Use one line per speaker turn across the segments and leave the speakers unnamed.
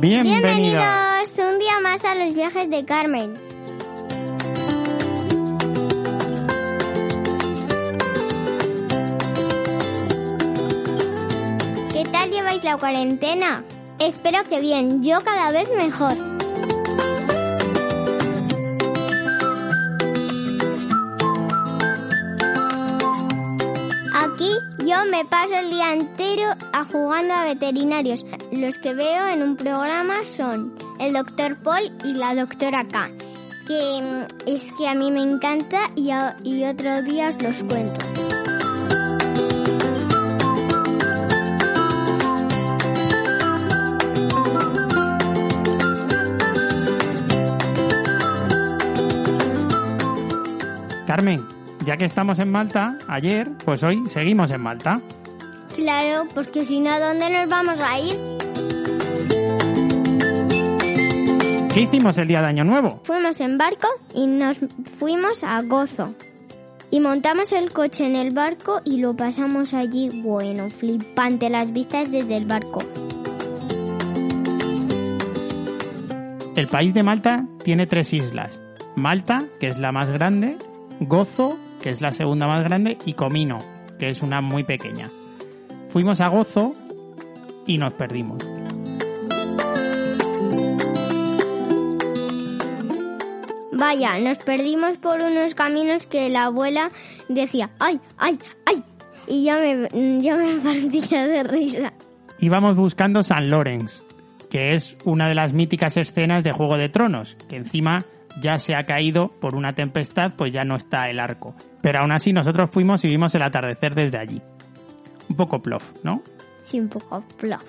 Bienvenidos.
Un día más a los viajes de Carmen. Tal lleváis la cuarentena? Espero que bien, yo cada vez mejor. Aquí yo me paso el día entero a jugando a veterinarios. Los que veo en un programa son el doctor Paul y la doctora K, que mm, es que a mí me encanta y, y otro día os los cuento.
Carmen, ya que estamos en Malta, ayer, pues hoy seguimos en Malta.
Claro, porque si no, ¿dónde nos vamos a ir?
¿Qué hicimos el día de Año Nuevo?
Fuimos en barco y nos fuimos a Gozo. Y montamos el coche en el barco y lo pasamos allí, bueno, flipante las vistas desde el barco.
El país de Malta tiene tres islas. Malta, que es la más grande, Gozo, que es la segunda más grande, y Comino, que es una muy pequeña. Fuimos a Gozo y nos perdimos.
Vaya, nos perdimos por unos caminos que la abuela decía, ¡ay, ay, ay! Y yo me, yo me partía de risa.
Íbamos buscando San Lorenz, que es una de las míticas escenas de Juego de Tronos, que encima ya se ha caído por una tempestad, pues ya no está el arco. Pero aún así nosotros fuimos y vimos el atardecer desde allí. Un poco plof, ¿no?
Sí, un poco plof.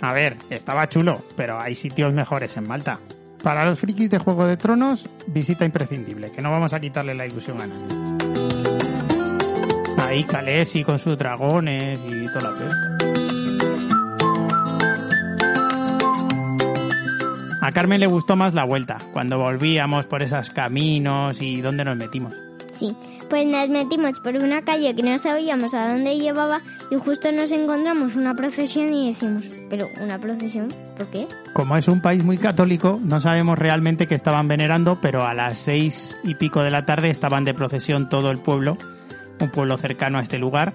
A ver, estaba chulo, pero hay sitios mejores en Malta. Para los frikis de Juego de Tronos, visita imprescindible, que no vamos a quitarle la ilusión a nadie. Ahí Khaleesi con sus dragones y toda la pesca. A Carmen le gustó más la vuelta, cuando volvíamos por esos caminos y dónde nos metimos.
Sí, pues nos metimos por una calle que no sabíamos a dónde llevaba y justo nos encontramos una procesión y decimos, pero una procesión, ¿por qué?
Como es un país muy católico, no sabemos realmente qué estaban venerando, pero a las seis y pico de la tarde estaban de procesión todo el pueblo, un pueblo cercano a este lugar,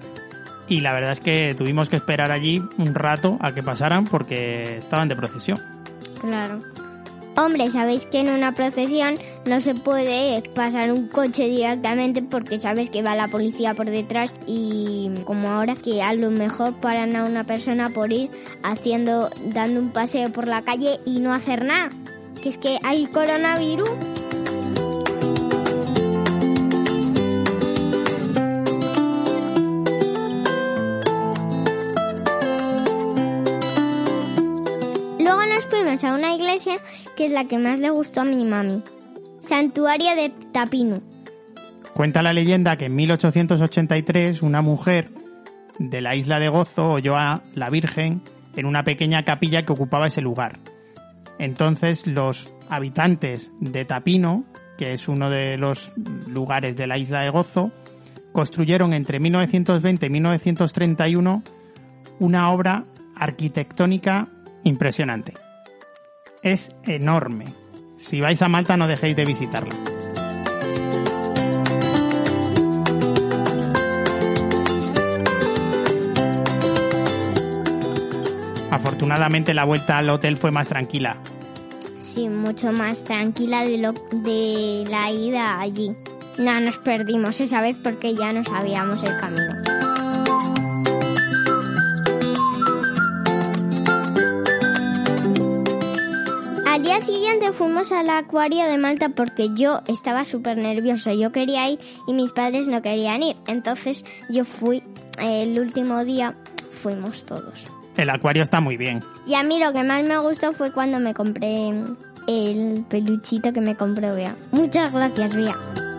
y la verdad es que tuvimos que esperar allí un rato a que pasaran porque estaban de procesión.
Claro. Hombre, sabéis que en una procesión no se puede pasar un coche directamente porque sabes que va la policía por detrás y como ahora que a lo mejor paran a una persona por ir haciendo, dando un paseo por la calle y no hacer nada. Que es que hay coronavirus. Es la que más le gustó a mi mami. Santuario de Tapino.
Cuenta la leyenda que en 1883 una mujer de la isla de Gozo oyó a la Virgen en una pequeña capilla que ocupaba ese lugar. Entonces los habitantes de Tapino, que es uno de los lugares de la isla de Gozo, construyeron entre 1920 y 1931 una obra arquitectónica impresionante. Es enorme. Si vais a Malta no dejéis de visitarla. Afortunadamente la vuelta al hotel fue más tranquila.
Sí, mucho más tranquila de, lo, de la ida allí. No nos perdimos esa vez porque ya no sabíamos el camino. Al día siguiente fuimos al acuario de Malta porque yo estaba súper nervioso. Yo quería ir y mis padres no querían ir. Entonces yo fui el último día, fuimos todos.
El acuario está muy bien.
Y a mí lo que más me gustó fue cuando me compré el peluchito que me compró Bea. Muchas gracias, Bea.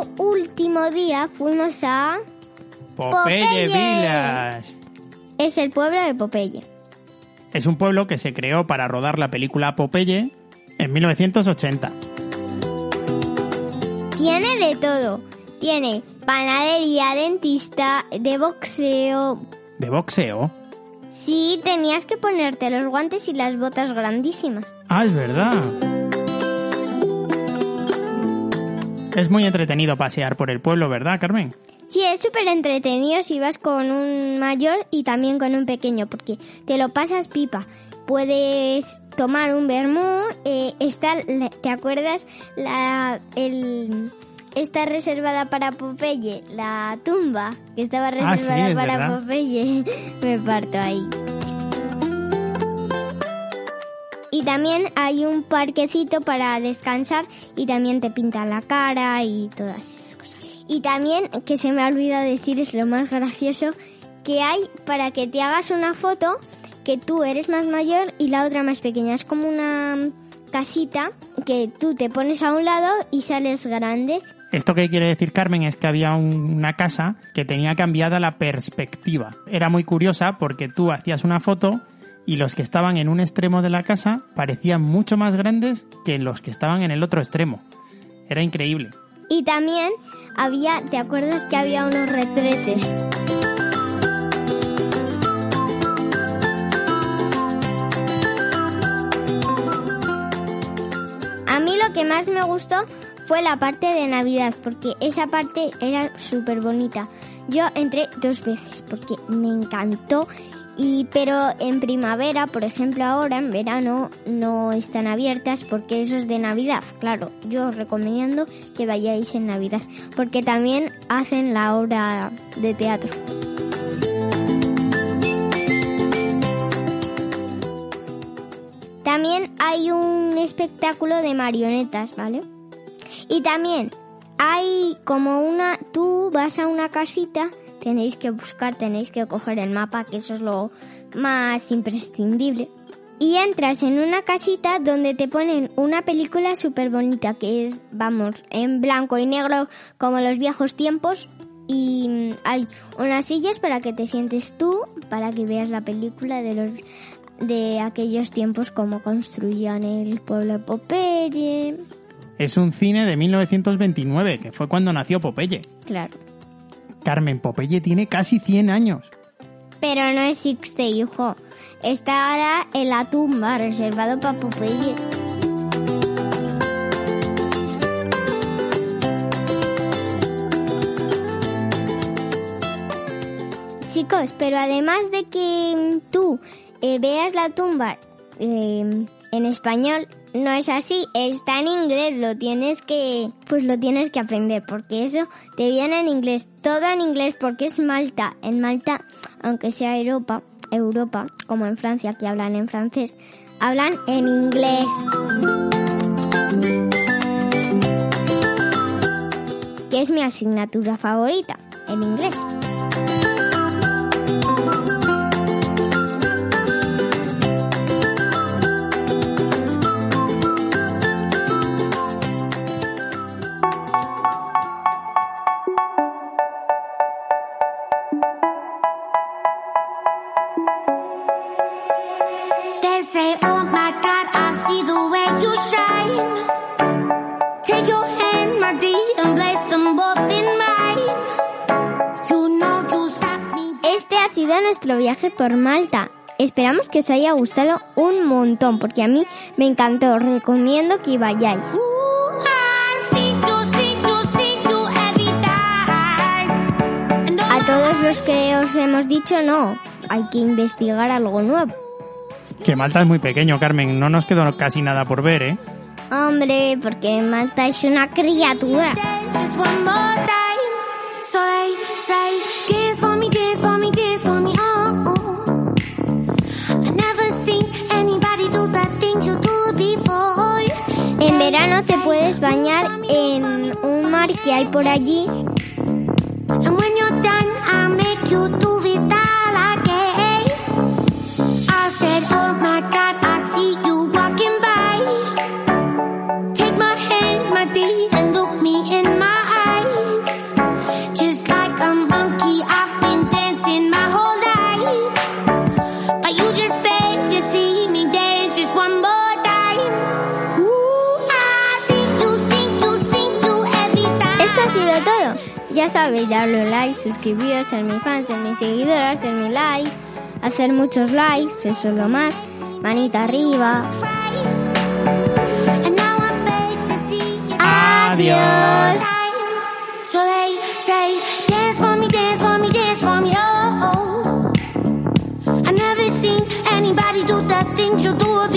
Último, último día fuimos a...
Popeye,
Popeye.
Village.
Es el pueblo de Popeye.
Es un pueblo que se creó para rodar la película Popeye en 1980.
Tiene de todo. Tiene panadería, dentista, de boxeo.
¿De boxeo?
Sí, tenías que ponerte los guantes y las botas grandísimas.
Ah, es verdad. Es muy entretenido pasear por el pueblo, ¿verdad, Carmen?
Sí, es súper entretenido si vas con un mayor y también con un pequeño, porque te lo pasas pipa. Puedes tomar un vermú, eh, está, ¿te acuerdas? La, el, está reservada para Popeye, la tumba que estaba
Ah, sí,
reservada
es
para
verdad.
Popeye. Me parto ahí. También hay un parquecito para descansar y también te pintan la cara y todas esas cosas. Y también, que se me ha olvidado decir, es lo más gracioso, que hay para que te hagas una foto que tú eres más mayor y la otra más pequeña. Es como una casita que tú te pones a un lado y sales grande.
Esto que quiere decir Carmen es que había un- una casa que tenía cambiada la perspectiva. Era muy curiosa porque tú hacías una foto y los que estaban en un extremo de la casa parecían mucho más grandes que los que estaban en el otro extremo. Era increíble.
Y también había, ¿te acuerdas que había unos retretes? A mí lo que más me gustó fue la parte de Navidad, porque esa parte era súper bonita. Yo entré dos veces porque me encantó. Y pero en primavera, por ejemplo ahora, en verano, no están abiertas porque eso es de Navidad. Claro, yo os recomiendo que vayáis en Navidad, porque también hacen la obra de teatro. También hay un espectáculo de marionetas, ¿vale? Y también hay como una, tú vas a una casita, tenéis que buscar, tenéis que coger el mapa, que eso es lo más imprescindible. Y entras en una casita donde te ponen una película súper bonita, que es, vamos, en blanco y negro como los viejos tiempos. Y mm, hay unas sillas para que te sientes tú, para que veas la película de los de aquellos tiempos como construían el pueblo de Popeye.
Es un cine de 1929, que fue cuando nació Popeye.
Claro.
Carmen, Popeye tiene casi 100 años.
Pero no existe, hijo. Está ahora en la tumba, reservado para Popeye. Chicos, pero además de que tú eh, veas la tumba eh, en español, no es así, está en inglés, lo tienes que, pues lo tienes que aprender, porque eso te viene en inglés, todo en inglés, porque es Malta. En Malta, aunque sea Europa, Europa, como en Francia, que hablan en francés, hablan en inglés. Que es mi asignatura favorita, el inglés. sido nuestro viaje por Malta. Esperamos que os haya gustado un montón porque a mí me encantó. Recomiendo que vayáis. A todos
los que os hemos dicho no, hay que investigar algo nuevo.
Que Malta es muy pequeño, Carmen. No nos quedó casi nada por ver, ¿eh?
Hombre, porque Malta es una criatura. mar que hay por allí Ya sabéis, darle like, suscribiros, ser mis fans, ser mis seguidoras, ser mi like, hacer muchos likes, eso es lo más. Manita arriba.
Adiós.
So you do.